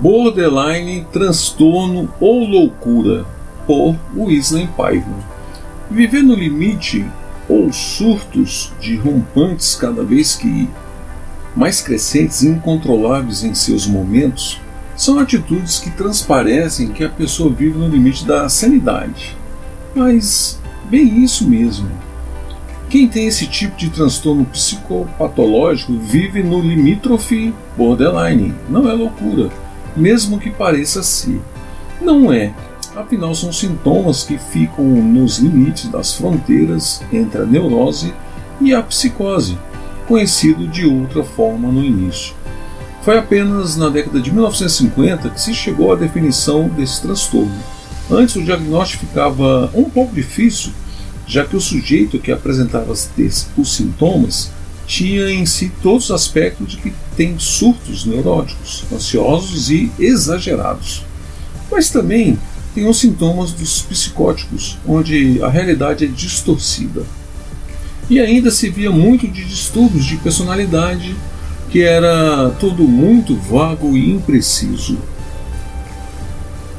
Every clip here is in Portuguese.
Borderline, transtorno ou loucura, por Wesley Paiva. Viver no limite ou surtos de rompantes cada vez que mais crescentes e incontroláveis em seus momentos são atitudes que transparecem que a pessoa vive no limite da sanidade. Mas, bem isso mesmo. Quem tem esse tipo de transtorno psicopatológico vive no limítrofe borderline, não é loucura mesmo que pareça ser. Não é, afinal são sintomas que ficam nos limites das fronteiras entre a neurose e a psicose, conhecido de outra forma no início. Foi apenas na década de 1950 que se chegou à definição desse transtorno. Antes o diagnóstico ficava um pouco difícil, já que o sujeito que apresentava os sintomas tinha em si todos os aspectos de que tem surtos neuróticos, ansiosos e exagerados. Mas também tem os sintomas dos psicóticos, onde a realidade é distorcida. E ainda se via muito de distúrbios de personalidade, que era tudo muito vago e impreciso.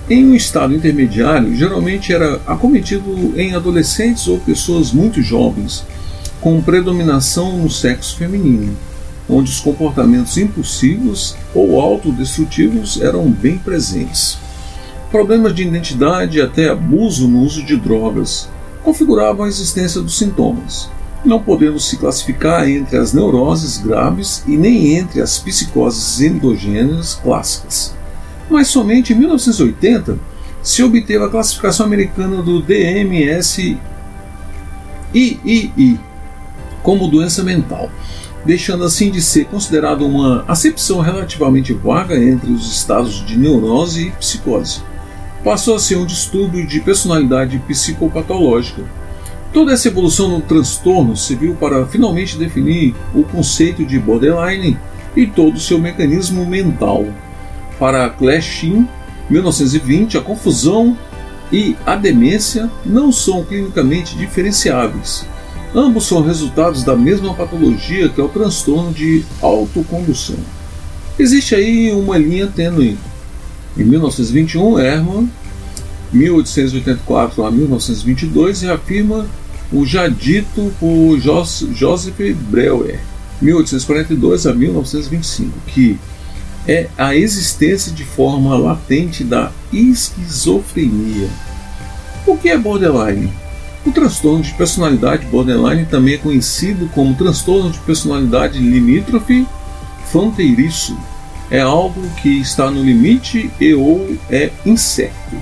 Em um estado intermediário, geralmente era acometido em adolescentes ou pessoas muito jovens, com predominação no sexo feminino, onde os comportamentos impulsivos ou autodestrutivos eram bem presentes. Problemas de identidade e até abuso no uso de drogas configuravam a existência dos sintomas, não podendo se classificar entre as neuroses graves e nem entre as psicoses endogêneas clássicas. Mas somente em 1980 se obteve a classificação americana do DMS-III, como doença mental, deixando assim de ser considerado uma acepção relativamente vaga entre os estados de neurose e psicose. Passou a ser um distúrbio de personalidade psicopatológica. Toda essa evolução no transtorno serviu para finalmente definir o conceito de borderline e todo o seu mecanismo mental. Para Clashin, 1920, a confusão e a demência não são clinicamente diferenciáveis Ambos são resultados da mesma patologia que é o transtorno de autocondução. Existe aí uma linha tênue. Em 1921, Hermann, 1884 a 1922, reafirma o já dito por Joseph Breuer, 1842 a 1925, que é a existência de forma latente da esquizofrenia. O que é borderline? O transtorno de personalidade borderline também é conhecido como transtorno de personalidade limítrofe fronteiriço. É algo que está no limite e ou é incerto.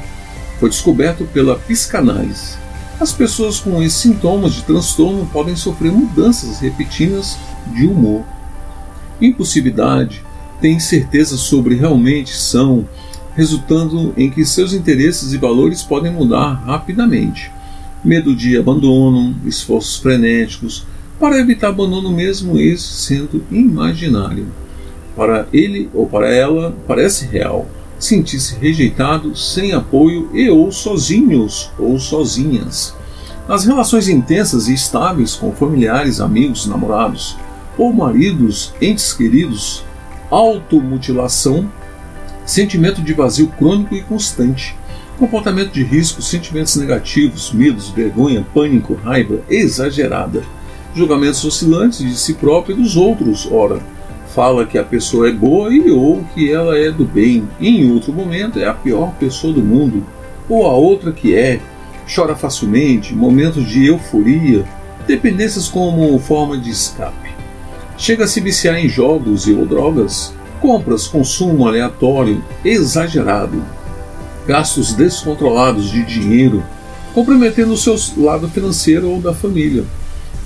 Foi descoberto pela psicanálise. As pessoas com esses sintomas de transtorno podem sofrer mudanças repetidas de humor. Impulsividade, têm certeza sobre realmente são, resultando em que seus interesses e valores podem mudar rapidamente medo de abandono, esforços frenéticos, para evitar abandono mesmo esse sendo imaginário. Para ele ou para ela parece real, sentir-se rejeitado, sem apoio e ou sozinhos ou sozinhas. As relações intensas e estáveis com familiares, amigos, namorados ou maridos, entes queridos, automutilação, sentimento de vazio crônico e constante, Comportamento de risco, sentimentos negativos, medos, vergonha, pânico, raiva exagerada. Julgamentos oscilantes de si próprio e dos outros, ora, fala que a pessoa é boa e ou que ela é do bem, e em outro momento é a pior pessoa do mundo, ou a outra que é, chora facilmente, momentos de euforia, dependências como forma de escape. Chega a se viciar em jogos e ou drogas, compras, consumo aleatório, exagerado, gastos descontrolados de dinheiro, comprometendo o seu lado financeiro ou da família.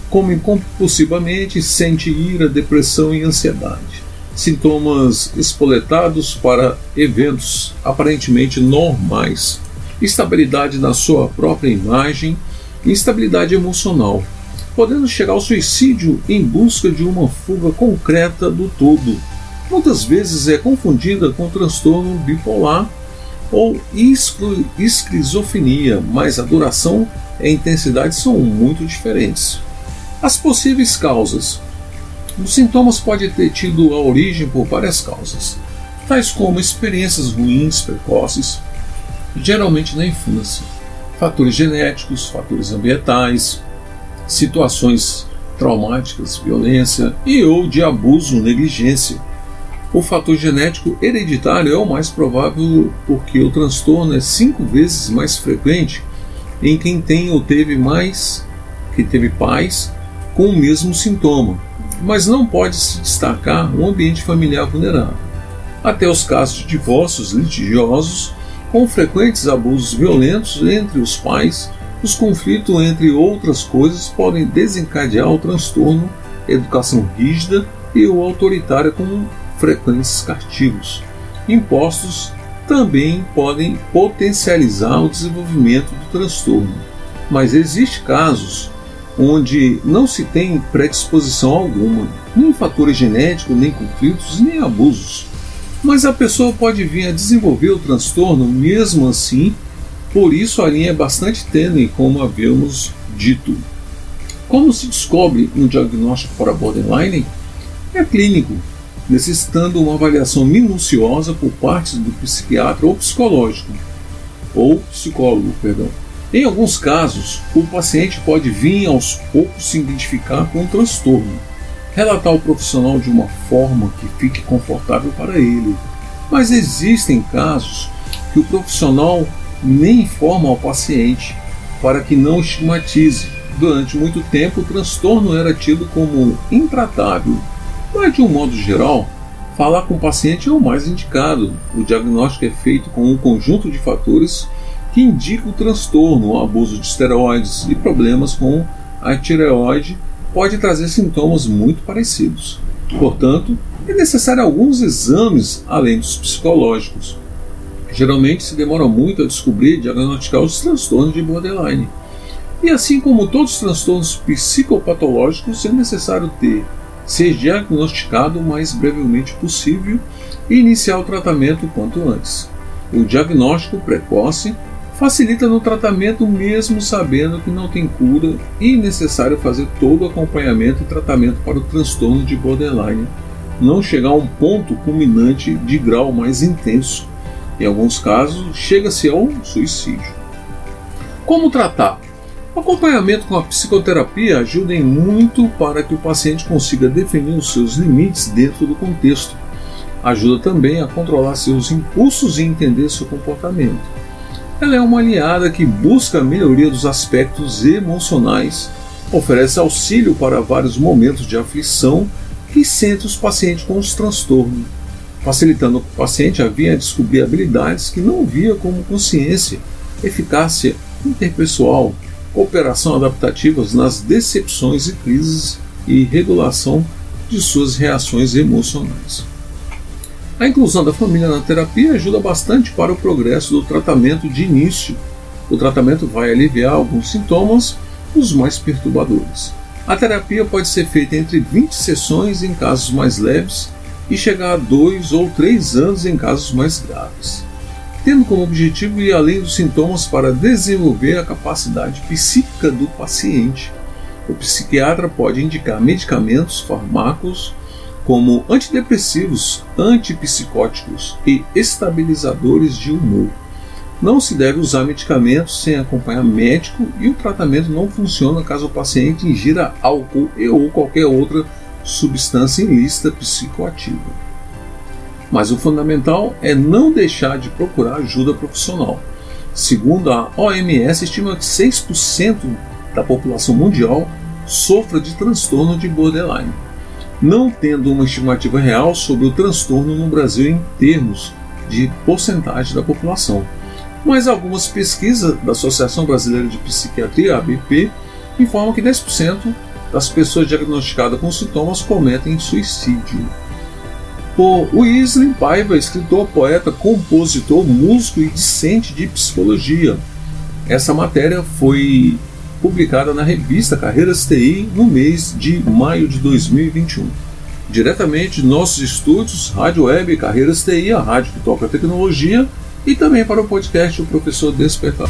Come compulsivamente, sente ira, depressão e ansiedade. Sintomas espoletados para eventos aparentemente normais. Instabilidade na sua própria imagem e instabilidade emocional, podendo chegar ao suicídio em busca de uma fuga concreta do todo. Muitas vezes é confundida com transtorno bipolar ou esquizofrenia, mas a duração e a intensidade são muito diferentes. As possíveis causas. Os sintomas podem ter tido a origem por várias causas, tais como experiências ruins precoces, geralmente na infância, fatores genéticos, fatores ambientais, situações traumáticas, violência e ou de abuso, negligência o fator genético hereditário é o mais provável porque o transtorno é cinco vezes mais frequente em quem tem ou teve mais que teve pais com o mesmo sintoma, mas não pode se destacar um ambiente familiar vulnerável. Até os casos de divórcios litigiosos, com frequentes abusos violentos entre os pais, os conflitos entre outras coisas podem desencadear o transtorno, educação rígida e o autoritário como frequentes castigos. Impostos também podem potencializar o desenvolvimento do transtorno, mas existem casos onde não se tem predisposição alguma, nem fatores genéticos, nem conflitos, nem abusos. Mas a pessoa pode vir a desenvolver o transtorno mesmo assim, por isso a linha é bastante tênue, como havíamos dito. Como se descobre um diagnóstico para borderline? É clínico, necessitando uma avaliação minuciosa por parte do psiquiatra ou psicológico, ou psicólogo, perdão. Em alguns casos, o paciente pode vir aos poucos se identificar com o transtorno, relatar ao profissional de uma forma que fique confortável para ele. Mas existem casos que o profissional nem informa ao paciente para que não estigmatize. Durante muito tempo, o transtorno era tido como intratável mas, de um modo geral, falar com o paciente é o mais indicado. O diagnóstico é feito com um conjunto de fatores que indicam o transtorno, o abuso de esteroides e problemas com a tireoide pode trazer sintomas muito parecidos. Portanto, é necessário alguns exames além dos psicológicos. Geralmente se demora muito a descobrir e diagnosticar os transtornos de borderline. E assim como todos os transtornos psicopatológicos, é necessário ter ser diagnosticado o mais brevemente possível e iniciar o tratamento quanto antes. O diagnóstico precoce facilita no tratamento mesmo sabendo que não tem cura e necessário fazer todo o acompanhamento e tratamento para o transtorno de borderline não chegar a um ponto culminante de grau mais intenso. Em alguns casos, chega-se ao suicídio. Como tratar? O acompanhamento com a psicoterapia ajuda em muito para que o paciente consiga definir os seus limites dentro do contexto. Ajuda também a controlar seus impulsos e entender seu comportamento. Ela é uma aliada que busca a melhoria dos aspectos emocionais, oferece auxílio para vários momentos de aflição e sente os pacientes com os transtornos, facilitando o paciente a vir a descobrir habilidades que não via como consciência, eficácia interpessoal, cooperação adaptativas nas decepções e crises e regulação de suas reações emocionais. A inclusão da família na terapia ajuda bastante para o progresso do tratamento de início. O tratamento vai aliviar alguns sintomas, os mais perturbadores. A terapia pode ser feita entre 20 sessões em casos mais leves e chegar a dois ou três anos em casos mais graves tendo como objetivo ir além dos sintomas para desenvolver a capacidade psíquica do paciente. O psiquiatra pode indicar medicamentos, fármacos, como antidepressivos, antipsicóticos e estabilizadores de humor. Não se deve usar medicamentos sem acompanhar médico e o tratamento não funciona caso o paciente ingira álcool e ou qualquer outra substância ilícita psicoativa. Mas o fundamental é não deixar de procurar ajuda profissional. Segundo a OMS, estima que 6% da população mundial sofra de transtorno de borderline, não tendo uma estimativa real sobre o transtorno no Brasil em termos de porcentagem da população. mas algumas pesquisas da Associação Brasileira de Psiquiatria, ABP, informam que 10% das pessoas diagnosticadas com sintomas cometem suicídio. Por Wesley Paiva, escritor, poeta, compositor, músico e discente de psicologia. Essa matéria foi publicada na revista Carreiras TI no mês de maio de 2021. Diretamente de nossos estúdios, Rádio Web Carreiras TI, a rádio que toca tecnologia, e também para o podcast O Professor Despertar.